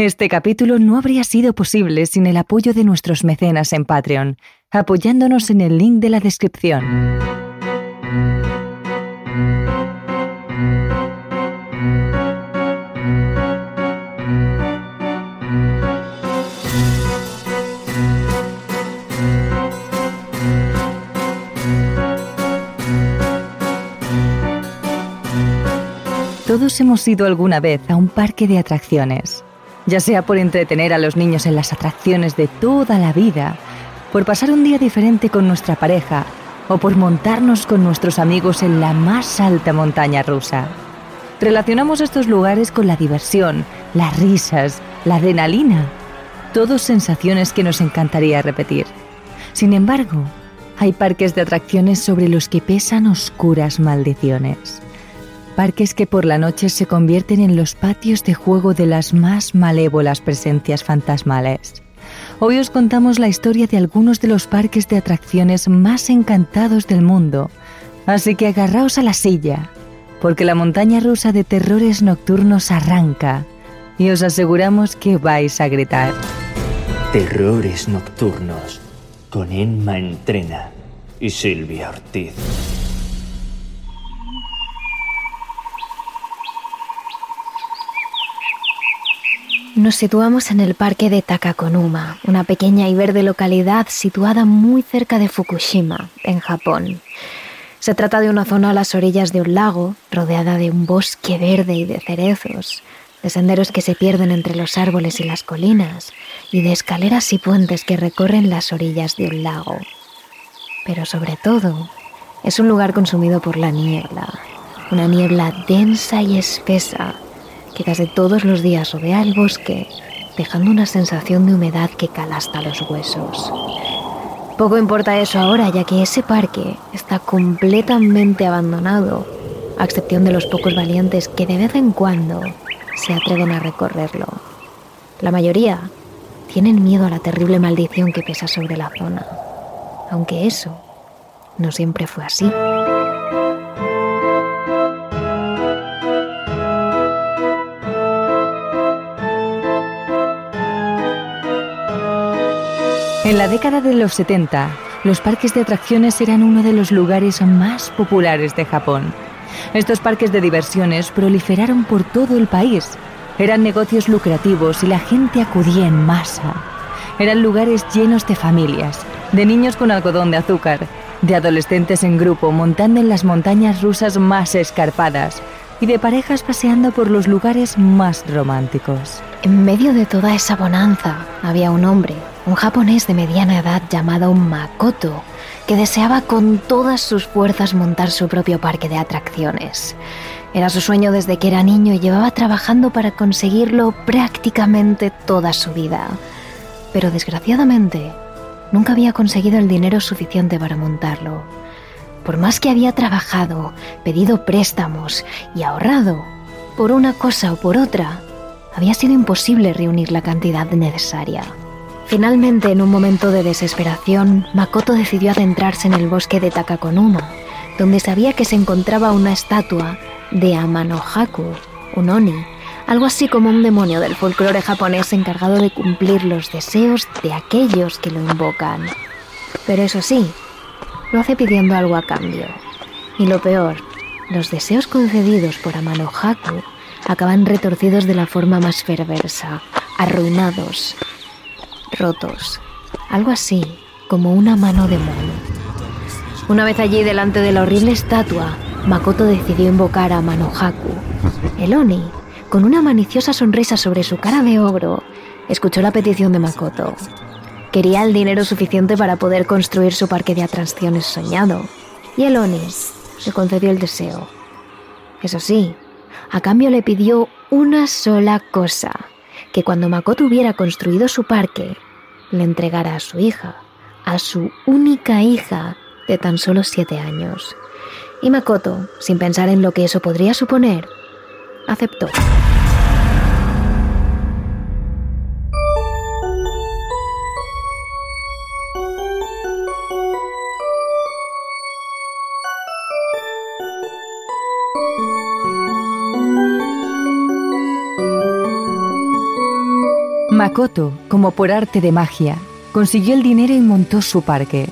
Este capítulo no habría sido posible sin el apoyo de nuestros mecenas en Patreon, apoyándonos en el link de la descripción. Todos hemos ido alguna vez a un parque de atracciones, ya sea por entretener a los niños en las atracciones de toda la vida, por pasar un día diferente con nuestra pareja o por montarnos con nuestros amigos en la más alta montaña rusa. Relacionamos estos lugares con la diversión, las risas, la adrenalina, todos sensaciones que nos encantaría repetir. Sin embargo, hay parques de atracciones sobre los que pesan oscuras maldiciones parques que por la noche se convierten en los patios de juego de las más malévolas presencias fantasmales. Hoy os contamos la historia de algunos de los parques de atracciones más encantados del mundo, así que agarraos a la silla, porque la montaña rusa de terrores nocturnos arranca y os aseguramos que vais a gritar. Terrores nocturnos con Emma Entrena y Silvia Ortiz. Nos situamos en el parque de Takakonuma, una pequeña y verde localidad situada muy cerca de Fukushima, en Japón. Se trata de una zona a las orillas de un lago, rodeada de un bosque verde y de cerezos, de senderos que se pierden entre los árboles y las colinas, y de escaleras y puentes que recorren las orillas de un lago. Pero sobre todo, es un lugar consumido por la niebla, una niebla densa y espesa que casi todos los días rodea el bosque, dejando una sensación de humedad que cala hasta los huesos. Poco importa eso ahora, ya que ese parque está completamente abandonado, a excepción de los pocos valientes que de vez en cuando se atreven a recorrerlo. La mayoría tienen miedo a la terrible maldición que pesa sobre la zona, aunque eso no siempre fue así. En la década de los 70, los parques de atracciones eran uno de los lugares más populares de Japón. Estos parques de diversiones proliferaron por todo el país. Eran negocios lucrativos y la gente acudía en masa. Eran lugares llenos de familias, de niños con algodón de azúcar, de adolescentes en grupo montando en las montañas rusas más escarpadas y de parejas paseando por los lugares más románticos. En medio de toda esa bonanza había un hombre un japonés de mediana edad llamado Makoto, que deseaba con todas sus fuerzas montar su propio parque de atracciones. Era su sueño desde que era niño y llevaba trabajando para conseguirlo prácticamente toda su vida. Pero desgraciadamente, nunca había conseguido el dinero suficiente para montarlo. Por más que había trabajado, pedido préstamos y ahorrado, por una cosa o por otra, había sido imposible reunir la cantidad necesaria. Finalmente, en un momento de desesperación, Makoto decidió adentrarse en el bosque de Takakonuma, donde sabía que se encontraba una estatua de Amanohaku, un oni, algo así como un demonio del folclore japonés encargado de cumplir los deseos de aquellos que lo invocan. Pero eso sí, lo hace pidiendo algo a cambio. Y lo peor, los deseos concedidos por Amanohaku acaban retorcidos de la forma más perversa, arruinados, rotos, algo así como una mano de mono. Una vez allí delante de la horrible estatua, Makoto decidió invocar a Manohaku. El Oni, con una maliciosa sonrisa sobre su cara de ogro, escuchó la petición de Makoto. Quería el dinero suficiente para poder construir su parque de atracciones soñado, y el Oni le concedió el deseo. Eso sí, a cambio le pidió una sola cosa, que cuando Makoto hubiera construido su parque, le entregara a su hija, a su única hija de tan solo siete años. Y Makoto, sin pensar en lo que eso podría suponer, aceptó. Makoto, como por arte de magia, consiguió el dinero y montó su parque.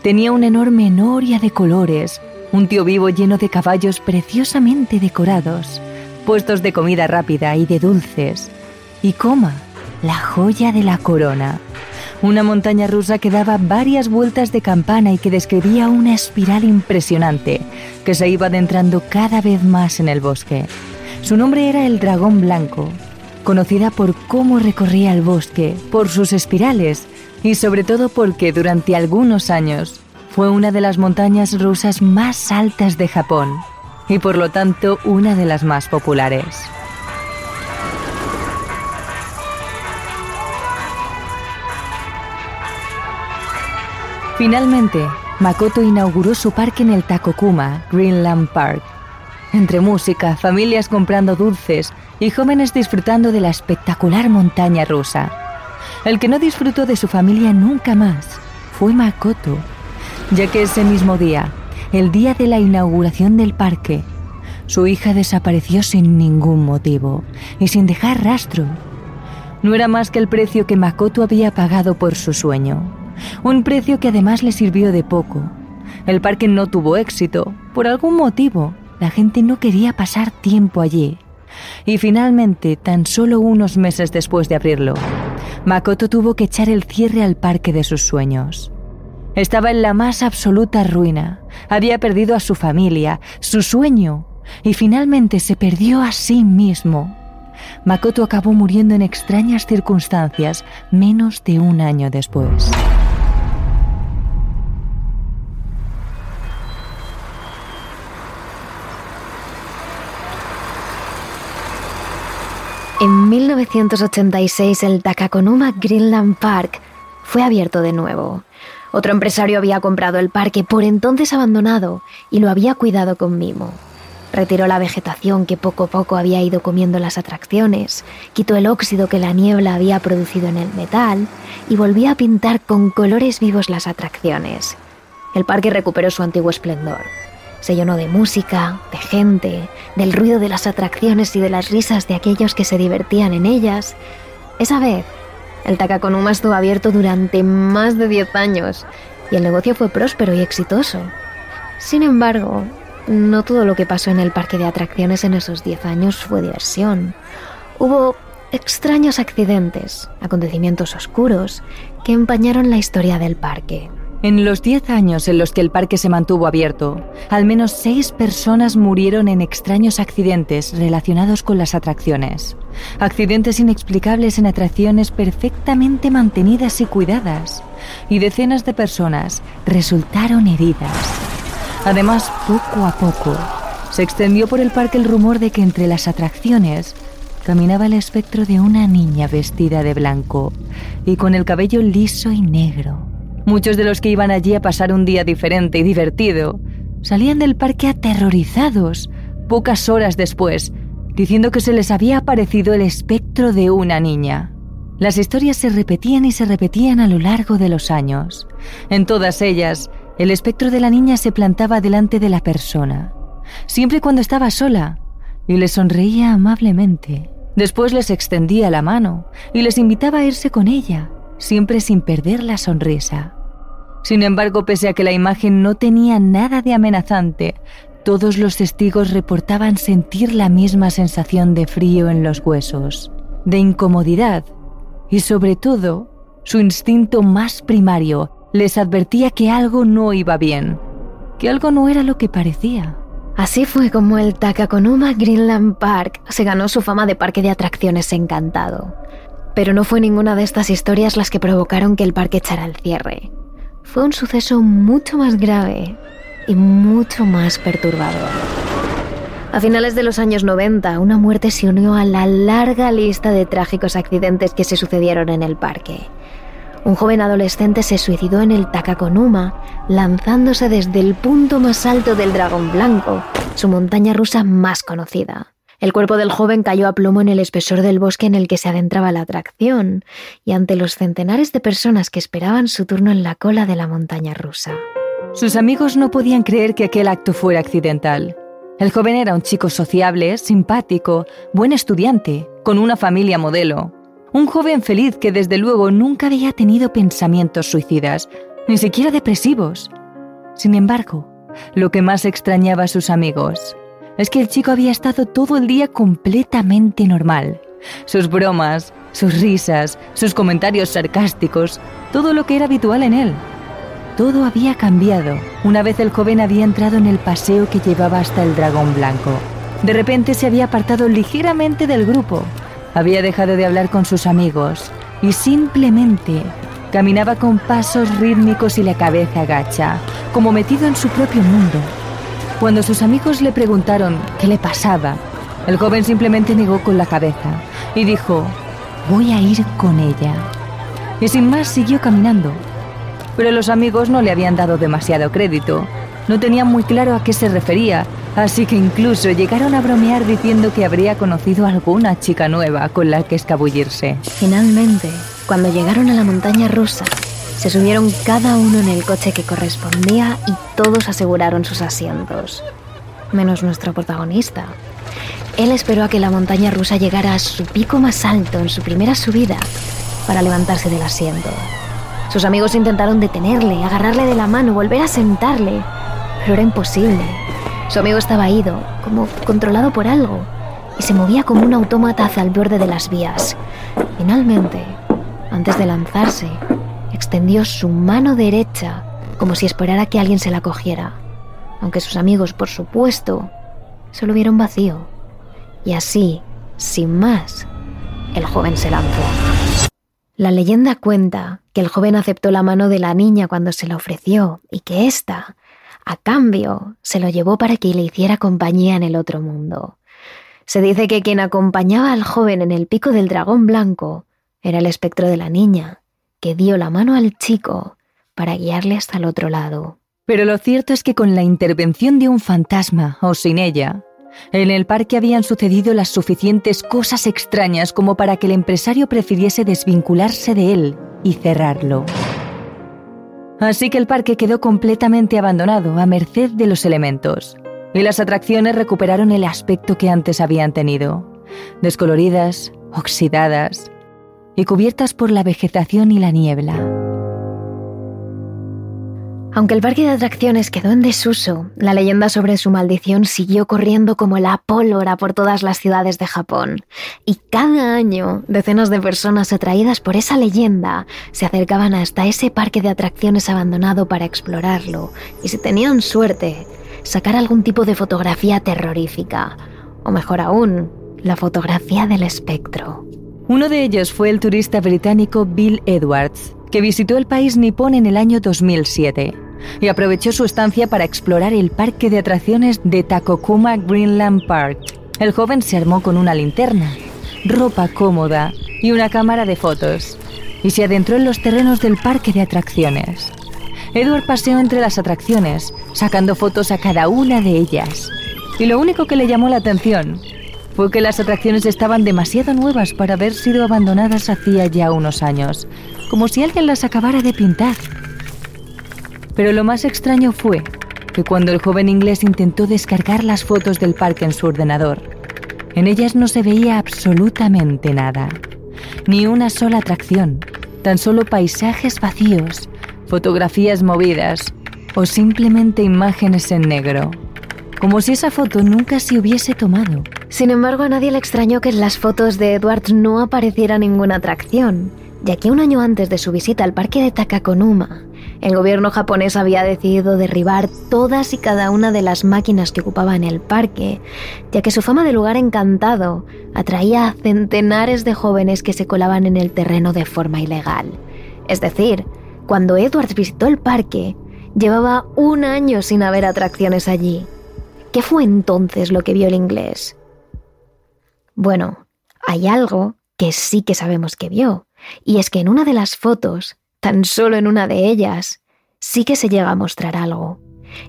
Tenía una enorme noria de colores, un tío vivo lleno de caballos preciosamente decorados, puestos de comida rápida y de dulces, y coma, la joya de la corona, una montaña rusa que daba varias vueltas de campana y que describía una espiral impresionante que se iba adentrando cada vez más en el bosque. Su nombre era el dragón blanco, conocida por cómo recorría el bosque, por sus espirales y sobre todo porque durante algunos años fue una de las montañas rusas más altas de Japón y por lo tanto una de las más populares. Finalmente, Makoto inauguró su parque en el Takokuma, Greenland Park. Entre música, familias comprando dulces y jóvenes disfrutando de la espectacular montaña rusa. El que no disfrutó de su familia nunca más fue Makoto, ya que ese mismo día, el día de la inauguración del parque, su hija desapareció sin ningún motivo y sin dejar rastro. No era más que el precio que Makoto había pagado por su sueño un precio que además le sirvió de poco. El parque no tuvo éxito, por algún motivo. La gente no quería pasar tiempo allí. Y finalmente, tan solo unos meses después de abrirlo, Makoto tuvo que echar el cierre al parque de sus sueños. Estaba en la más absoluta ruina. Había perdido a su familia, su sueño, y finalmente se perdió a sí mismo. Makoto acabó muriendo en extrañas circunstancias menos de un año después. En 1986 el Takakonuma Greenland Park fue abierto de nuevo. Otro empresario había comprado el parque por entonces abandonado y lo había cuidado con mimo. Retiró la vegetación que poco a poco había ido comiendo las atracciones, quitó el óxido que la niebla había producido en el metal y volvió a pintar con colores vivos las atracciones. El parque recuperó su antiguo esplendor. Se llenó de música, de gente, del ruido de las atracciones y de las risas de aquellos que se divertían en ellas. Esa vez, el Takakonuma estuvo abierto durante más de 10 años y el negocio fue próspero y exitoso. Sin embargo, no todo lo que pasó en el parque de atracciones en esos 10 años fue diversión. Hubo extraños accidentes, acontecimientos oscuros, que empañaron la historia del parque. En los 10 años en los que el parque se mantuvo abierto, al menos 6 personas murieron en extraños accidentes relacionados con las atracciones. Accidentes inexplicables en atracciones perfectamente mantenidas y cuidadas. Y decenas de personas resultaron heridas. Además, poco a poco, se extendió por el parque el rumor de que entre las atracciones caminaba el espectro de una niña vestida de blanco y con el cabello liso y negro Muchos de los que iban allí a pasar un día diferente y divertido salían del parque aterrorizados pocas horas después, diciendo que se les había aparecido el espectro de una niña. Las historias se repetían y se repetían a lo largo de los años. En todas ellas, el espectro de la niña se plantaba delante de la persona, siempre cuando estaba sola, y les sonreía amablemente. Después les extendía la mano y les invitaba a irse con ella, siempre sin perder la sonrisa. Sin embargo, pese a que la imagen no tenía nada de amenazante, todos los testigos reportaban sentir la misma sensación de frío en los huesos, de incomodidad y sobre todo, su instinto más primario les advertía que algo no iba bien, que algo no era lo que parecía. Así fue como el Takakonuma Greenland Park se ganó su fama de parque de atracciones encantado. Pero no fue ninguna de estas historias las que provocaron que el parque echara el cierre fue un suceso mucho más grave y mucho más perturbador. A finales de los años 90, una muerte se unió a la larga lista de trágicos accidentes que se sucedieron en el parque. Un joven adolescente se suicidó en el Takakonuma, lanzándose desde el punto más alto del Dragón Blanco, su montaña rusa más conocida. El cuerpo del joven cayó a plomo en el espesor del bosque en el que se adentraba la atracción, y ante los centenares de personas que esperaban su turno en la cola de la montaña rusa. Sus amigos no podían creer que aquel acto fuera accidental. El joven era un chico sociable, simpático, buen estudiante, con una familia modelo. Un joven feliz que desde luego nunca había tenido pensamientos suicidas, ni siquiera depresivos. Sin embargo, lo que más extrañaba a sus amigos es que el chico había estado todo el día completamente normal. Sus bromas, sus risas, sus comentarios sarcásticos, todo lo que era habitual en él. Todo había cambiado una vez el joven había entrado en el paseo que llevaba hasta el dragón blanco. De repente se había apartado ligeramente del grupo, había dejado de hablar con sus amigos y simplemente caminaba con pasos rítmicos y la cabeza agacha, como metido en su propio mundo. Cuando sus amigos le preguntaron qué le pasaba, el joven simplemente negó con la cabeza y dijo, voy a ir con ella. Y sin más siguió caminando. Pero los amigos no le habían dado demasiado crédito. No tenían muy claro a qué se refería, así que incluso llegaron a bromear diciendo que habría conocido a alguna chica nueva con la que escabullirse. Finalmente, cuando llegaron a la montaña rusa, se subieron cada uno en el coche que correspondía y todos aseguraron sus asientos, menos nuestro protagonista. Él esperó a que la montaña rusa llegara a su pico más alto en su primera subida para levantarse del asiento. Sus amigos intentaron detenerle, agarrarle de la mano, volver a sentarle, pero era imposible. Su amigo estaba ido, como controlado por algo, y se movía como un autómata hacia el borde de las vías. Finalmente, antes de lanzarse, extendió su mano derecha como si esperara que alguien se la cogiera, aunque sus amigos, por supuesto, se lo vieron vacío. Y así, sin más, el joven se lanzó. La leyenda cuenta que el joven aceptó la mano de la niña cuando se la ofreció y que ésta, a cambio, se lo llevó para que le hiciera compañía en el otro mundo. Se dice que quien acompañaba al joven en el pico del dragón blanco era el espectro de la niña, que dio la mano al chico para guiarle hasta el otro lado. Pero lo cierto es que con la intervención de un fantasma o sin ella, en el parque habían sucedido las suficientes cosas extrañas como para que el empresario prefiriese desvincularse de él y cerrarlo. Así que el parque quedó completamente abandonado a merced de los elementos, y las atracciones recuperaron el aspecto que antes habían tenido, descoloridas, oxidadas y cubiertas por la vegetación y la niebla. Aunque el parque de atracciones quedó en desuso, la leyenda sobre su maldición siguió corriendo como la pólvora por todas las ciudades de Japón. Y cada año, decenas de personas atraídas por esa leyenda se acercaban hasta ese parque de atracciones abandonado para explorarlo y si tenían suerte, sacar algún tipo de fotografía terrorífica. O mejor aún, la fotografía del espectro. Uno de ellos fue el turista británico Bill Edwards, que visitó el país nipón en el año 2007 y aprovechó su estancia para explorar el parque de atracciones de Takokuma Greenland Park. El joven se armó con una linterna, ropa cómoda y una cámara de fotos y se adentró en los terrenos del parque de atracciones. Edward paseó entre las atracciones, sacando fotos a cada una de ellas. Y lo único que le llamó la atención fue que las atracciones estaban demasiado nuevas para haber sido abandonadas hacía ya unos años, como si alguien las acabara de pintar. Pero lo más extraño fue que cuando el joven inglés intentó descargar las fotos del parque en su ordenador, en ellas no se veía absolutamente nada, ni una sola atracción, tan solo paisajes vacíos, fotografías movidas o simplemente imágenes en negro, como si esa foto nunca se hubiese tomado. Sin embargo, a nadie le extrañó que en las fotos de Edwards no apareciera ninguna atracción, ya que un año antes de su visita al parque de Takakonuma, el gobierno japonés había decidido derribar todas y cada una de las máquinas que ocupaban el parque, ya que su fama de lugar encantado atraía a centenares de jóvenes que se colaban en el terreno de forma ilegal. Es decir, cuando Edwards visitó el parque, llevaba un año sin haber atracciones allí. ¿Qué fue entonces lo que vio el inglés? Bueno, hay algo que sí que sabemos que vio, y es que en una de las fotos Tan solo en una de ellas sí que se llega a mostrar algo.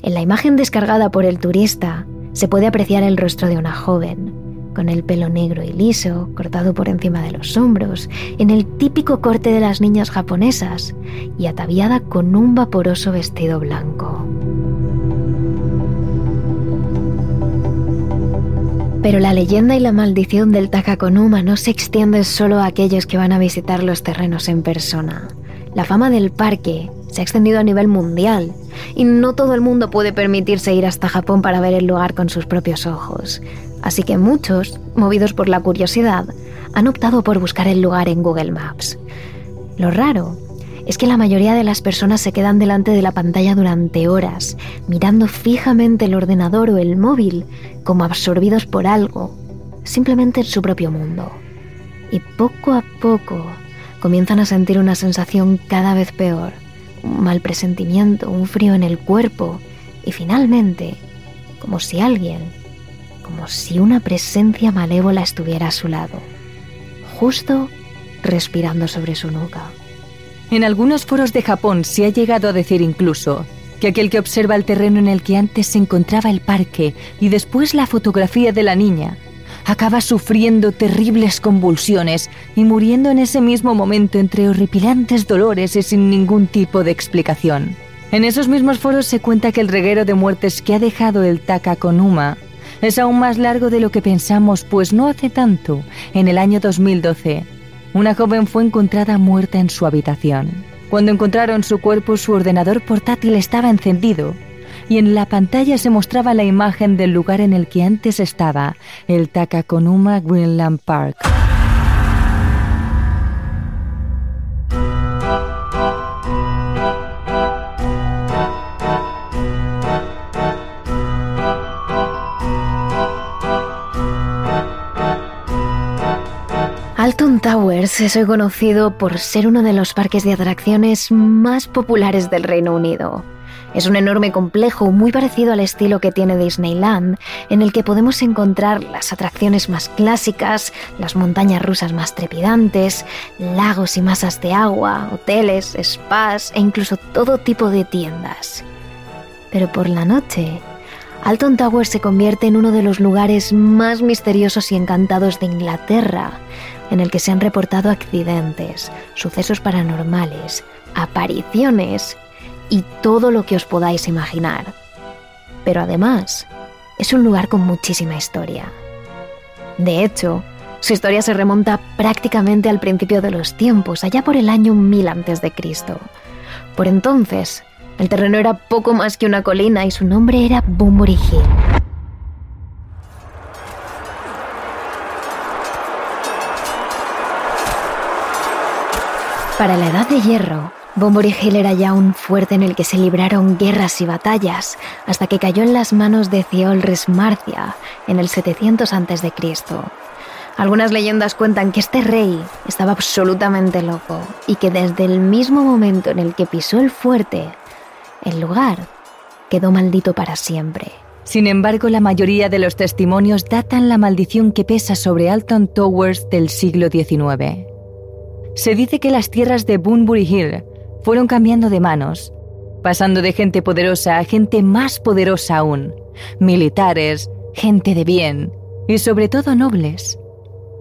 En la imagen descargada por el turista se puede apreciar el rostro de una joven, con el pelo negro y liso, cortado por encima de los hombros, en el típico corte de las niñas japonesas, y ataviada con un vaporoso vestido blanco. Pero la leyenda y la maldición del Takakonuma no se extiende solo a aquellos que van a visitar los terrenos en persona. La fama del parque se ha extendido a nivel mundial y no todo el mundo puede permitirse ir hasta Japón para ver el lugar con sus propios ojos. Así que muchos, movidos por la curiosidad, han optado por buscar el lugar en Google Maps. Lo raro es que la mayoría de las personas se quedan delante de la pantalla durante horas, mirando fijamente el ordenador o el móvil, como absorbidos por algo, simplemente en su propio mundo. Y poco a poco comienzan a sentir una sensación cada vez peor, un mal presentimiento, un frío en el cuerpo y finalmente, como si alguien, como si una presencia malévola estuviera a su lado, justo respirando sobre su nuca. En algunos foros de Japón se ha llegado a decir incluso que aquel que observa el terreno en el que antes se encontraba el parque y después la fotografía de la niña, acaba sufriendo terribles convulsiones y muriendo en ese mismo momento entre horripilantes dolores y sin ningún tipo de explicación. En esos mismos foros se cuenta que el reguero de muertes que ha dejado el Takakonuma es aún más largo de lo que pensamos, pues no hace tanto, en el año 2012, una joven fue encontrada muerta en su habitación. Cuando encontraron su cuerpo, su ordenador portátil estaba encendido y en la pantalla se mostraba la imagen del lugar en el que antes estaba, el Takakonuma Greenland Park. Towers es hoy conocido por ser uno de los parques de atracciones más populares del Reino Unido. Es un enorme complejo muy parecido al estilo que tiene Disneyland, en el que podemos encontrar las atracciones más clásicas, las montañas rusas más trepidantes, lagos y masas de agua, hoteles, spas e incluso todo tipo de tiendas. Pero por la noche, Alton Towers se convierte en uno de los lugares más misteriosos y encantados de Inglaterra, en el que se han reportado accidentes, sucesos paranormales, apariciones y todo lo que os podáis imaginar. Pero además, es un lugar con muchísima historia. De hecho, su historia se remonta prácticamente al principio de los tiempos, allá por el año 1000 a.C. Por entonces, el terreno era poco más que una colina y su nombre era Bunbury Hill. Para la Edad de Hierro, Bombury Hill era ya un fuerte en el que se libraron guerras y batallas, hasta que cayó en las manos de Ciolres Marcia en el 700 a.C. Algunas leyendas cuentan que este rey estaba absolutamente loco y que desde el mismo momento en el que pisó el fuerte, el lugar quedó maldito para siempre. Sin embargo, la mayoría de los testimonios datan la maldición que pesa sobre Alton Towers del siglo XIX. Se dice que las tierras de Bunbury Hill fueron cambiando de manos, pasando de gente poderosa a gente más poderosa aún, militares, gente de bien y sobre todo nobles.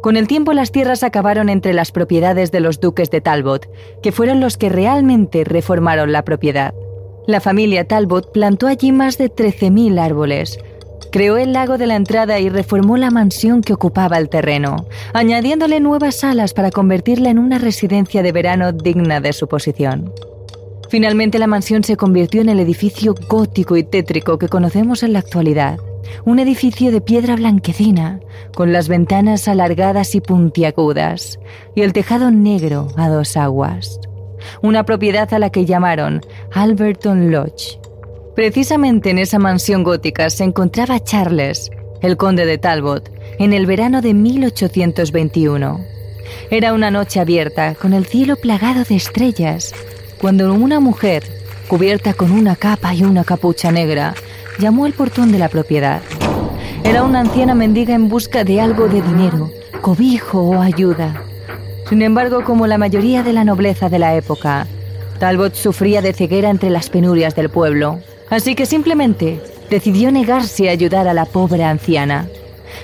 Con el tiempo las tierras acabaron entre las propiedades de los duques de Talbot, que fueron los que realmente reformaron la propiedad. La familia Talbot plantó allí más de 13.000 árboles, Creó el lago de la entrada y reformó la mansión que ocupaba el terreno, añadiéndole nuevas salas para convertirla en una residencia de verano digna de su posición. Finalmente la mansión se convirtió en el edificio gótico y tétrico que conocemos en la actualidad. Un edificio de piedra blanquecina, con las ventanas alargadas y puntiagudas, y el tejado negro a dos aguas. Una propiedad a la que llamaron Alberton Lodge, Precisamente en esa mansión gótica se encontraba Charles, el conde de Talbot, en el verano de 1821. Era una noche abierta, con el cielo plagado de estrellas, cuando una mujer, cubierta con una capa y una capucha negra, llamó al portón de la propiedad. Era una anciana mendiga en busca de algo de dinero, cobijo o ayuda. Sin embargo, como la mayoría de la nobleza de la época, Talbot sufría de ceguera entre las penurias del pueblo así que simplemente decidió negarse a ayudar a la pobre anciana.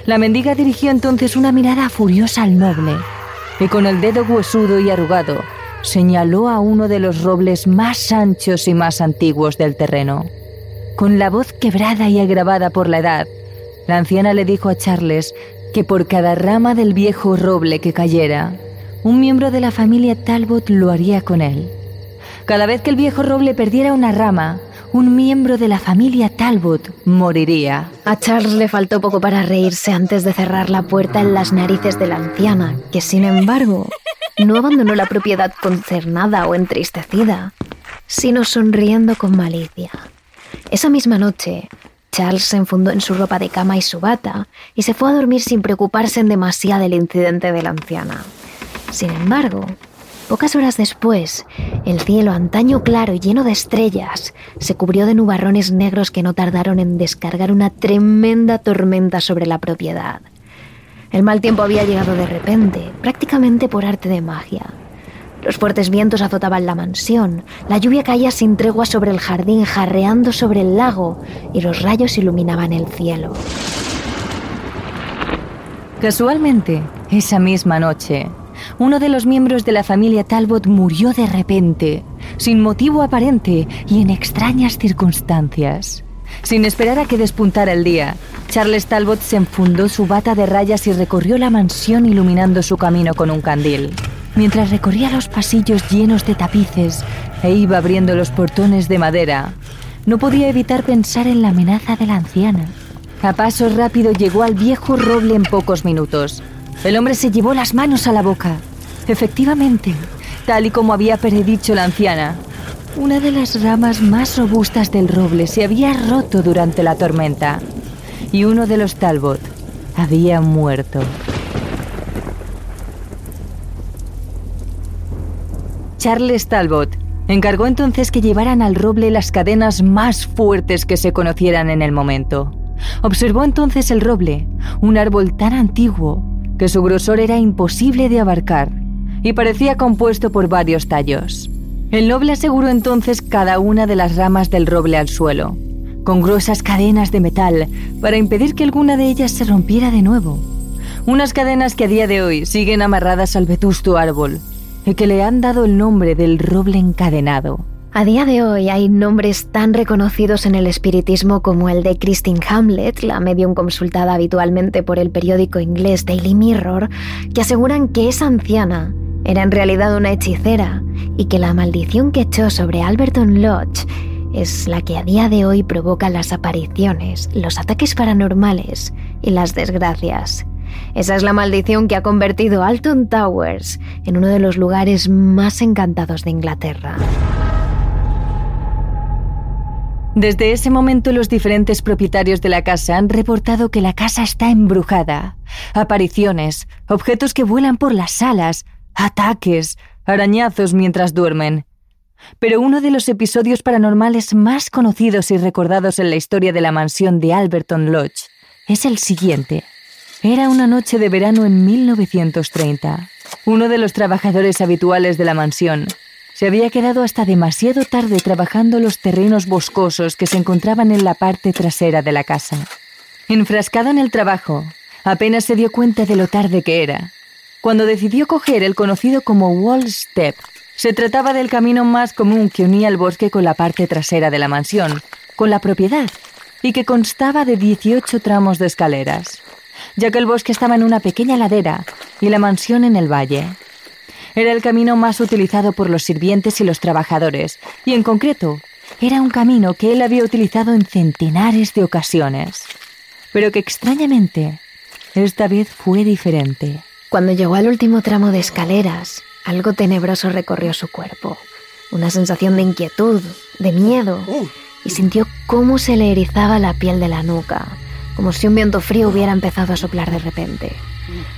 La mendiga dirigió entonces una mirada furiosa al noble y con el dedo huesudo y arrugado señaló a uno de los robles más anchos y más antiguos del terreno. Con la voz quebrada y agravada por la edad, la anciana le dijo a Charles que por cada rama del viejo roble que cayera, un miembro de la familia Talbot lo haría con él. Cada vez que el viejo roble perdiera una rama, un miembro de la familia Talbot moriría. A Charles le faltó poco para reírse antes de cerrar la puerta en las narices de la anciana, que sin embargo no abandonó la propiedad concernada o entristecida, sino sonriendo con malicia. Esa misma noche, Charles se enfundó en su ropa de cama y su bata y se fue a dormir sin preocuparse en demasiado del incidente de la anciana. Sin embargo, pocas horas después, el cielo, antaño claro y lleno de estrellas, se cubrió de nubarrones negros que no tardaron en descargar una tremenda tormenta sobre la propiedad. El mal tiempo había llegado de repente, prácticamente por arte de magia. Los fuertes vientos azotaban la mansión, la lluvia caía sin tregua sobre el jardín, jarreando sobre el lago, y los rayos iluminaban el cielo. Casualmente, esa misma noche, uno de los miembros de la familia Talbot murió de repente, sin motivo aparente y en extrañas circunstancias. Sin esperar a que despuntara el día, Charles Talbot se enfundó su bata de rayas y recorrió la mansión iluminando su camino con un candil mientras recorría los pasillos llenos de tapices e iba abriendo los portones de madera. No podía evitar pensar en la amenaza de la anciana. A paso rápido llegó al viejo roble en pocos minutos. El hombre se llevó las manos a la boca. Efectivamente, tal y como había predicho la anciana, una de las ramas más robustas del roble se había roto durante la tormenta y uno de los Talbot había muerto. Charles Talbot encargó entonces que llevaran al roble las cadenas más fuertes que se conocieran en el momento. Observó entonces el roble, un árbol tan antiguo su grosor era imposible de abarcar y parecía compuesto por varios tallos. El noble aseguró entonces cada una de las ramas del roble al suelo, con gruesas cadenas de metal para impedir que alguna de ellas se rompiera de nuevo. Unas cadenas que a día de hoy siguen amarradas al vetusto árbol y que le han dado el nombre del roble encadenado. A día de hoy hay nombres tan reconocidos en el espiritismo como el de Christine Hamlet, la medium consultada habitualmente por el periódico inglés Daily Mirror, que aseguran que esa anciana era en realidad una hechicera y que la maldición que echó sobre Alberton Lodge es la que a día de hoy provoca las apariciones, los ataques paranormales y las desgracias. Esa es la maldición que ha convertido Alton Towers en uno de los lugares más encantados de Inglaterra. Desde ese momento los diferentes propietarios de la casa han reportado que la casa está embrujada. Apariciones, objetos que vuelan por las salas, ataques, arañazos mientras duermen. Pero uno de los episodios paranormales más conocidos y recordados en la historia de la mansión de Alberton Lodge es el siguiente. Era una noche de verano en 1930. Uno de los trabajadores habituales de la mansión se había quedado hasta demasiado tarde trabajando los terrenos boscosos que se encontraban en la parte trasera de la casa. Enfrascado en el trabajo, apenas se dio cuenta de lo tarde que era. Cuando decidió coger el conocido como Wall Step, se trataba del camino más común que unía el bosque con la parte trasera de la mansión, con la propiedad, y que constaba de 18 tramos de escaleras ya que el bosque estaba en una pequeña ladera y la mansión en el valle. Era el camino más utilizado por los sirvientes y los trabajadores, y en concreto, era un camino que él había utilizado en centenares de ocasiones, pero que extrañamente, esta vez fue diferente. Cuando llegó al último tramo de escaleras, algo tenebroso recorrió su cuerpo, una sensación de inquietud, de miedo, y sintió cómo se le erizaba la piel de la nuca como si un viento frío hubiera empezado a soplar de repente.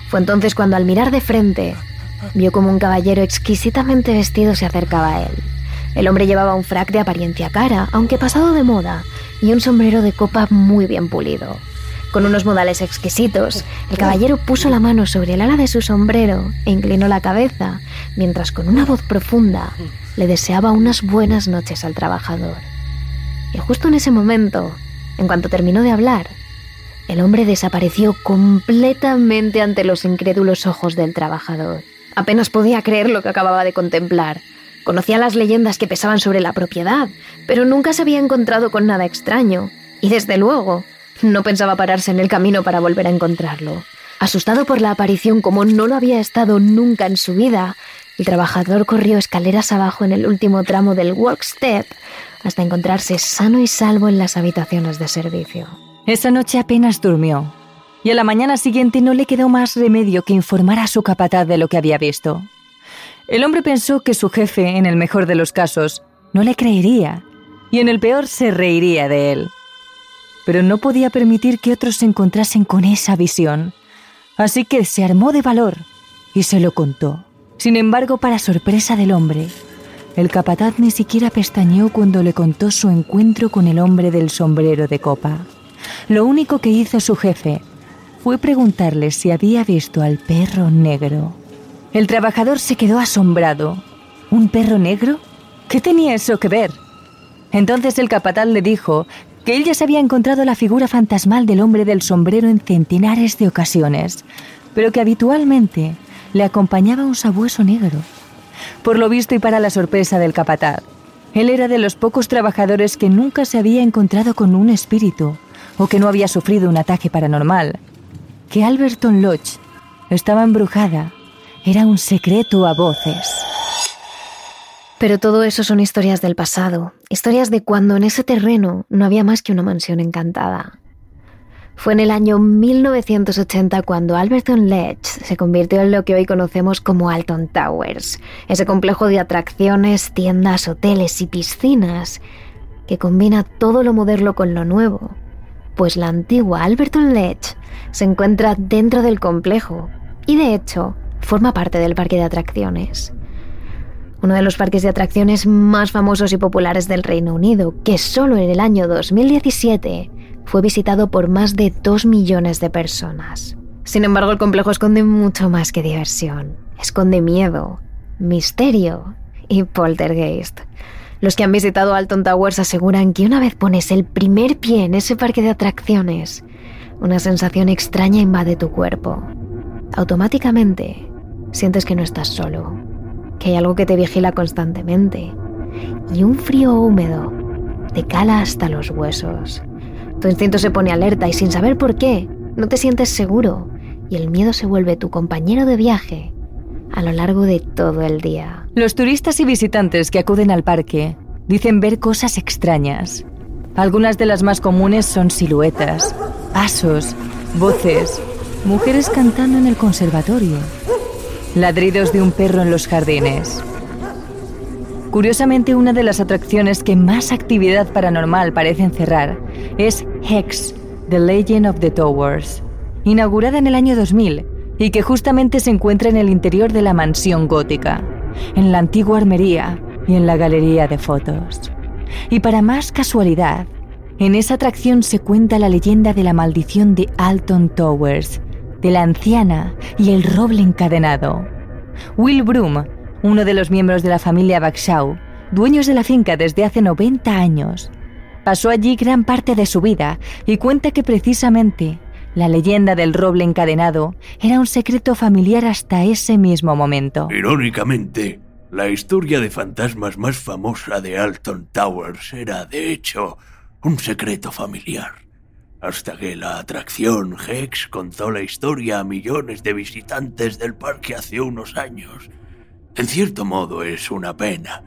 Fue entonces cuando al mirar de frente, vio como un caballero exquisitamente vestido se acercaba a él. El hombre llevaba un frac de apariencia cara, aunque pasado de moda, y un sombrero de copa muy bien pulido. Con unos modales exquisitos, el caballero puso la mano sobre el ala de su sombrero e inclinó la cabeza, mientras con una voz profunda le deseaba unas buenas noches al trabajador. Y justo en ese momento, en cuanto terminó de hablar, el hombre desapareció completamente ante los incrédulos ojos del trabajador. Apenas podía creer lo que acababa de contemplar. Conocía las leyendas que pesaban sobre la propiedad, pero nunca se había encontrado con nada extraño. Y desde luego, No pensaba pararse en el camino para volver a encontrarlo. Asustado por la aparición como no lo había estado nunca en su vida, el trabajador corrió escaleras abajo en el último tramo del Workstep hasta encontrarse sano y salvo en las habitaciones de servicio. Esa noche apenas durmió, y a la mañana siguiente no le quedó más remedio que informar a su capataz de lo que había visto. El hombre pensó que su jefe, en el mejor de los casos, no le creería, y en el peor se reiría de él. Pero no podía permitir que otros se encontrasen con esa visión, así que se armó de valor y se lo contó. Sin embargo, para sorpresa del hombre, el capataz ni siquiera pestañeó cuando le contó su encuentro con el hombre del sombrero de copa. Lo único que hizo su jefe fue preguntarle si había visto al perro negro. El trabajador se quedó asombrado. ¿Un perro negro? ¿Qué tenía eso que ver? Entonces el capataz le dijo que él ya se había encontrado la figura fantasmal del hombre del sombrero en centenares de ocasiones, pero que habitualmente le acompañaba un sabueso negro. Por lo visto y para la sorpresa del capataz, él era de los pocos trabajadores que nunca se había encontrado con un espíritu o que no había sufrido un ataque paranormal. Que Alberton Lodge estaba embrujada era un secreto a voces. Pero todo eso son historias del pasado, historias de cuando en ese terreno no había más que una mansión encantada. Fue en el año 1980 cuando Alberton Ledge se convirtió en lo que hoy conocemos como Alton Towers, ese complejo de atracciones, tiendas, hoteles y piscinas que combina todo lo moderno con lo nuevo, pues la antigua Alberton Ledge se encuentra dentro del complejo y de hecho forma parte del parque de atracciones uno de los parques de atracciones más famosos y populares del Reino Unido, que solo en el año 2017 fue visitado por más de 2 millones de personas. Sin embargo, el complejo esconde mucho más que diversión. Esconde miedo, misterio y poltergeist. Los que han visitado Alton Towers aseguran que una vez pones el primer pie en ese parque de atracciones, una sensación extraña invade tu cuerpo. Automáticamente sientes que no estás solo, que hay algo que te vigila constantemente y un frío húmedo te cala hasta los huesos. Tu instinto se pone alerta y sin saber por qué, no te sientes seguro y el miedo se vuelve tu compañero de viaje a lo largo de todo el día. Los turistas y visitantes que acuden al parque dicen ver cosas extrañas. Algunas de las más comunes son siluetas, pasos, voces, mujeres cantando en el conservatorio, ladridos de un perro en los jardines. Curiosamente, una de las atracciones que más actividad paranormal parece encerrar es Hex, The Legend of the Towers, inaugurada en el año 2000 y que justamente se encuentra en el interior de la mansión gótica, en la antigua armería y en la galería de fotos. Y para más casualidad, en esa atracción se cuenta la leyenda de la maldición de Alton Towers, de la anciana y el roble encadenado. Will Broom, uno de los miembros de la familia Bagshaw, dueños de la finca desde hace 90 años, pasó allí gran parte de su vida y cuenta que precisamente la leyenda del roble encadenado era un secreto familiar hasta ese mismo momento. Irónicamente, la historia de fantasmas más famosa de Alton Towers era, de hecho, un secreto familiar hasta que la atracción Hex contó la historia a millones de visitantes del parque hace unos años. En cierto modo es una pena,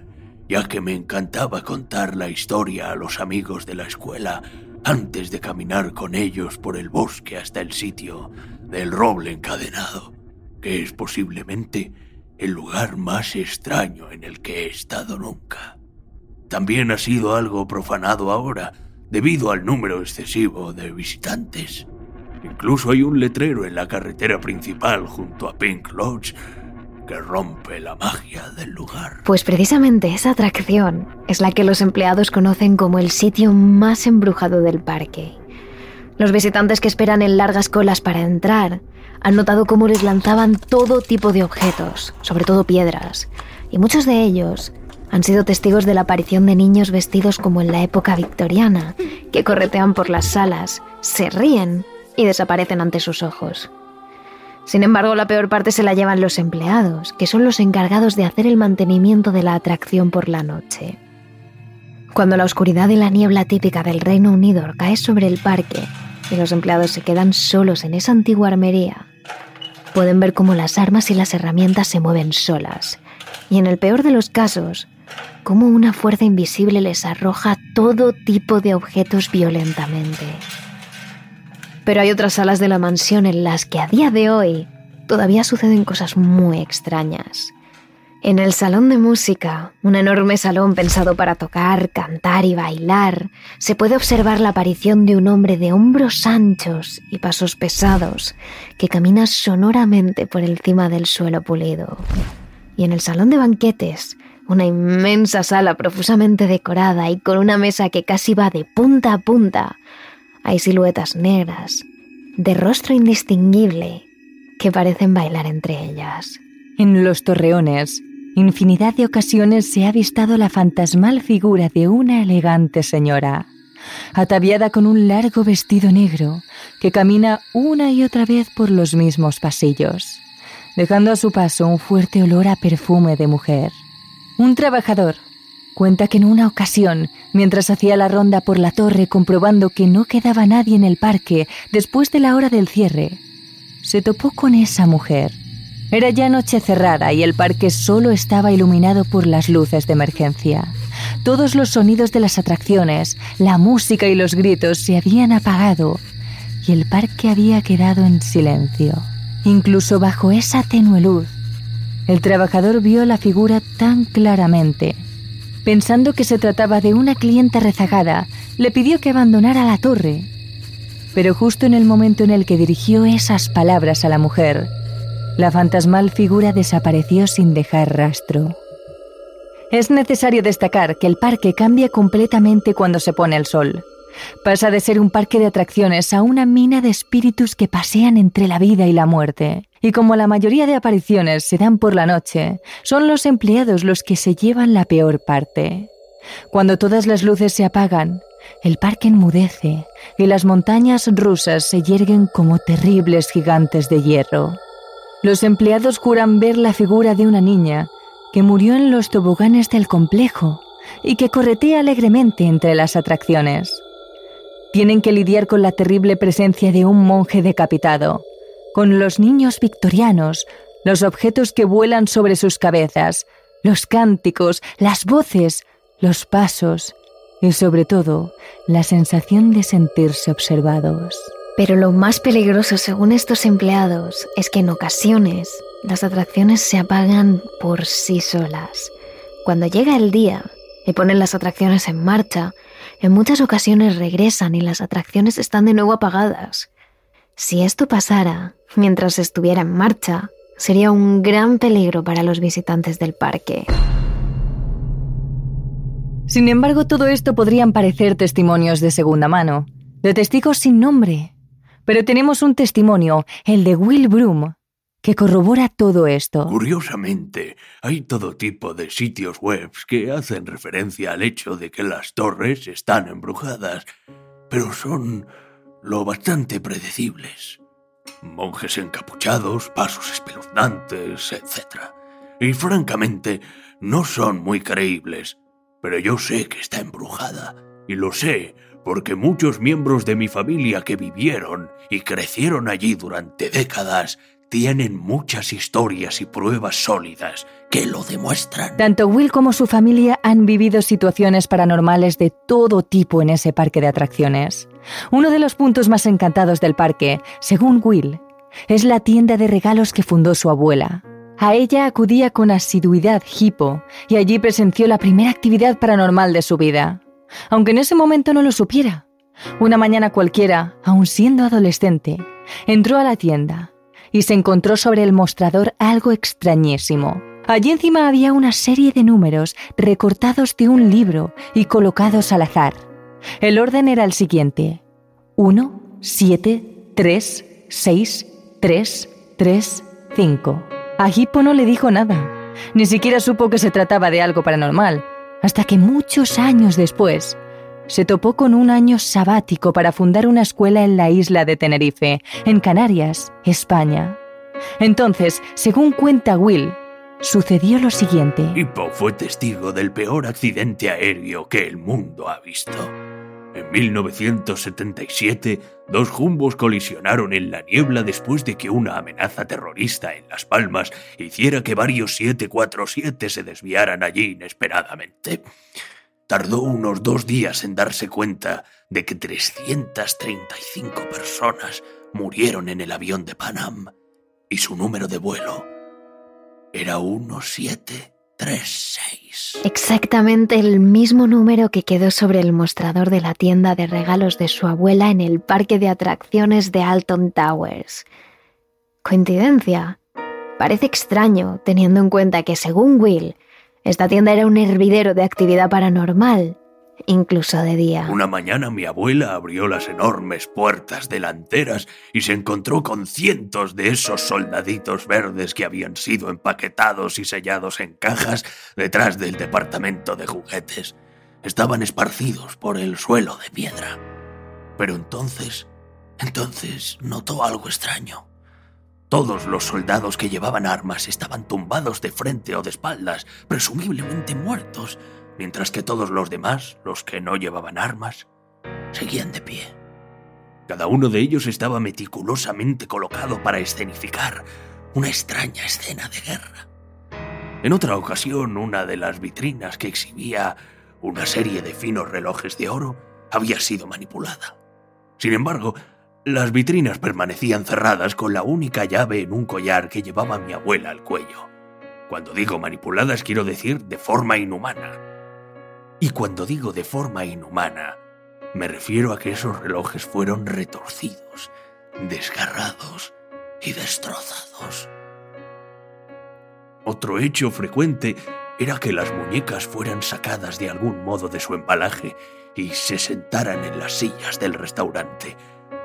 ya que me encantaba contar la historia a los amigos de la escuela antes de caminar con ellos por el bosque hasta el sitio del roble encadenado, que es posiblemente el lugar más extraño en el que he estado nunca. También ha sido algo profanado ahora, debido al número excesivo de visitantes. Incluso hay un letrero en la carretera principal junto a Pink Lodge que rompe la magia del lugar. Pues precisamente esa atracción es la que los empleados conocen como el sitio más embrujado del parque. Los visitantes que esperan en largas colas para entrar han notado cómo les lanzaban todo tipo de objetos, sobre todo piedras, y muchos de ellos han sido testigos de la aparición de niños vestidos como en la época victoriana, que corretean por las salas, se ríen y desaparecen ante sus ojos. Sin embargo, la peor parte se la llevan los empleados, que son los encargados de hacer el mantenimiento de la atracción por la noche. Cuando la oscuridad y la niebla típica del Reino Unido cae sobre el parque, y los empleados se quedan solos en esa antigua armería, pueden ver cómo las armas y las herramientas se mueven solas, y en el peor de los casos, cómo una fuerza invisible les arroja todo tipo de objetos violentamente. Pero hay otras salas de la mansión en las que a día de hoy todavía suceden cosas muy extrañas. En el salón de música, un enorme salón pensado para tocar, cantar y bailar, se puede observar la aparición de un hombre de hombros anchos y pasos pesados que camina sonoramente por encima del suelo pulido. Y en el salón de banquetes, una inmensa sala profusamente decorada y con una mesa que casi va de punta a punta, hay siluetas negras, de rostro indistinguible, que parecen bailar entre ellas. En los torreones, infinidad de ocasiones se ha avistado la fantasmal figura de una elegante señora, ataviada con un largo vestido negro, que camina una y otra vez por los mismos pasillos, dejando a su paso un fuerte olor a perfume de mujer. Un trabajador cuenta que en una ocasión, mientras hacía la ronda por la torre comprobando que no quedaba nadie en el parque después de la hora del cierre, se topó con esa mujer era ya noche cerrada y el parque solo estaba iluminado por las luces de emergencia. Todos los sonidos de las atracciones, la música y los gritos se habían apagado y el parque había quedado en silencio. Incluso bajo esa tenue luz, el trabajador vio la figura tan claramente. Pensando que se trataba de una clienta rezagada, le pidió que abandonara la torre. Pero justo en el momento en el que dirigió esas palabras a la mujer, la fantasmal figura desapareció sin dejar rastro. Es necesario destacar que el parque cambia completamente cuando se pone el sol. Pasa de ser un parque de atracciones a una mina de espíritus que pasean entre la vida y la muerte. Y como la mayoría de apariciones se dan por la noche, son los empleados los que se llevan la peor parte. Cuando todas las luces se apagan, el parque enmudece y las montañas rusas se yerguen como terribles gigantes de hierro. Los empleados juran ver la figura de una niña que murió en los toboganes del complejo y que corretea alegremente entre las atracciones. Tienen que lidiar con la terrible presencia de un monje decapitado, con los niños victorianos, los objetos que vuelan sobre sus cabezas, los cánticos, las voces, los pasos y sobre todo la sensación de sentirse observados. Pero lo más peligroso, según estos empleados, es que en ocasiones las atracciones se apagan por sí solas. Cuando llega el día y ponen las atracciones en marcha, en muchas ocasiones regresan y las atracciones están de nuevo apagadas. Si esto pasara mientras estuviera en marcha, sería un gran peligro para los visitantes del parque. Sin embargo, todo esto podrían parecer testimonios de segunda mano, de testigos sin nombre, pero tenemos un testimonio, el de Will Broom, que corrobora todo esto. Curiosamente, hay todo tipo de sitios web que hacen referencia al hecho de que las torres están embrujadas, pero son lo bastante predecibles. Monjes encapuchados, pasos espeluznantes, etc. Y francamente, no son muy creíbles, pero yo sé que está embrujada, y lo sé porque muchos miembros de mi familia que vivieron y crecieron allí durante décadas tienen muchas historias y pruebas sólidas que lo demuestran. Tanto Will como su familia han vivido situaciones paranormales de todo tipo en ese parque de atracciones. Uno de los puntos más encantados del parque, según Will, es la tienda de regalos que fundó su abuela. A ella acudía con asiduidad Hippo y allí presenció la primera actividad paranormal de su vida aunque en ese momento no lo supiera. Una mañana cualquiera, aun siendo adolescente, entró a la tienda y se encontró sobre el mostrador algo extrañísimo. Allí encima había una serie de números recortados de un libro y colocados al azar. El orden era el siguiente. 1, 7, 3, 6, 3, 3, 5. A Hippo no le dijo nada. Ni siquiera supo que se trataba de algo paranormal, hasta que muchos años después se topó con un año sabático para fundar una escuela en la isla de Tenerife, en Canarias, España. Entonces, según cuenta Will, sucedió lo siguiente. Hippo fue testigo del peor accidente aéreo que el mundo ha visto. En 1977, dos jumbos colisionaron en la niebla después de que una amenaza terrorista en Las Palmas hiciera que varios 747 se desviaran allí inesperadamente. Tardó unos dos días en darse cuenta de que 335 personas murieron en el avión de Panam y su número de vuelo era 1736. Exactamente el mismo número que quedó sobre el mostrador de la tienda de regalos de su abuela en el parque de atracciones de Alton Towers. ¿Coincidencia? Parece extraño, teniendo en cuenta que, según Will, esta tienda era un hervidero de actividad paranormal incluso de día. Una mañana mi abuela abrió las enormes puertas delanteras y se encontró con cientos de esos soldaditos verdes que habían sido empaquetados y sellados en cajas detrás del departamento de juguetes. Estaban esparcidos por el suelo de piedra. Pero entonces, entonces notó algo extraño. Todos los soldados que llevaban armas estaban tumbados de frente o de espaldas, presumiblemente muertos, mientras que todos los demás, los que no llevaban armas, seguían de pie. Cada uno de ellos estaba meticulosamente colocado para escenificar una extraña escena de guerra. En otra ocasión, una de las vitrinas que exhibía una serie de finos relojes de oro había sido manipulada. Sin embargo, las vitrinas permanecían cerradas con la única llave en un collar que llevaba mi abuela al cuello. Cuando digo manipuladas quiero decir de forma inhumana. Y cuando digo de forma inhumana, me refiero a que esos relojes fueron retorcidos, desgarrados y destrozados. Otro hecho frecuente era que las muñecas fueran sacadas de algún modo de su embalaje y se sentaran en las sillas del restaurante,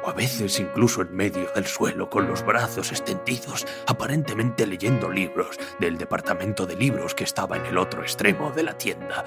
o a veces incluso en medio del suelo con los brazos extendidos, aparentemente leyendo libros del departamento de libros que estaba en el otro extremo de la tienda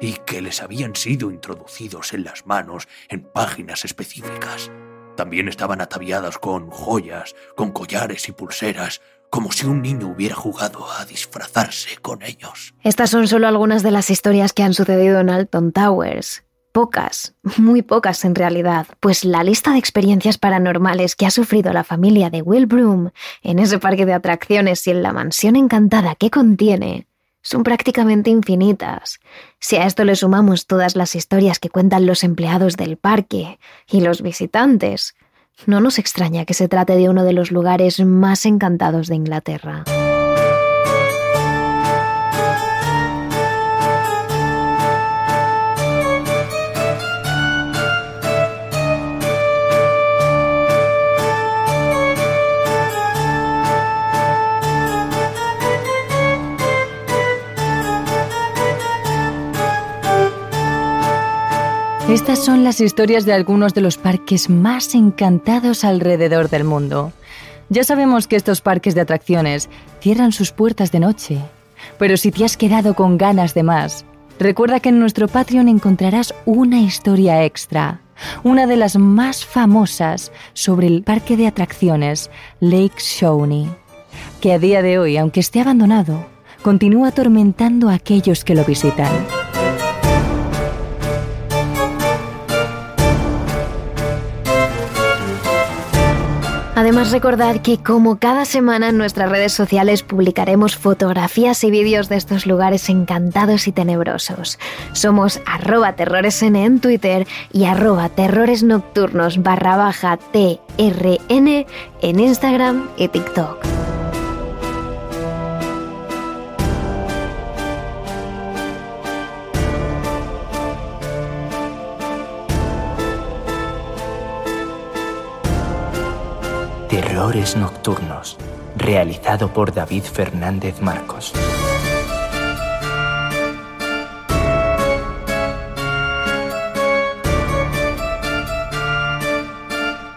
y que les habían sido introducidos en las manos en páginas específicas. También estaban ataviadas con joyas, con collares y pulseras, como si un niño hubiera jugado a disfrazarse con ellos. Estas son solo algunas de las historias que han sucedido en Alton Towers. Pocas, muy pocas en realidad, pues la lista de experiencias paranormales que ha sufrido la familia de Will Broom en ese parque de atracciones y en la mansión encantada que contiene son prácticamente infinitas. Si a esto le sumamos todas las historias que cuentan los empleados del parque y los visitantes, no nos extraña que se trate de uno de los lugares más encantados de Inglaterra. Estas son las historias de algunos de los parques más encantados alrededor del mundo. Ya sabemos que estos parques de atracciones cierran sus puertas de noche, pero si te has quedado con ganas de más, recuerda que en nuestro Patreon encontrarás una historia extra, una de las más famosas sobre el parque de atracciones Lake Shawnee, que a día de hoy, aunque esté abandonado, continúa atormentando a aquellos que lo visitan. Además recordad que como cada semana en nuestras redes sociales publicaremos fotografías y vídeos de estos lugares encantados y tenebrosos. Somos arroba terroresn en Twitter y arroba terroresnocturnos barra TRN en Instagram y TikTok. Nocturnos, realizado por David Fernández Marcos.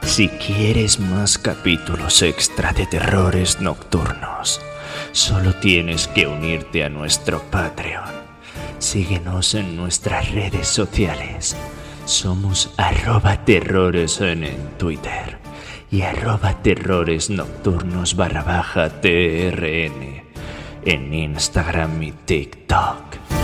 Si quieres más capítulos extra de Terrores Nocturnos, solo tienes que unirte a nuestro Patreon. Síguenos en nuestras redes sociales. Somos arroba terrores en Twitter y arroba terrores nocturnos barra baja TRN en Instagram y TikTok.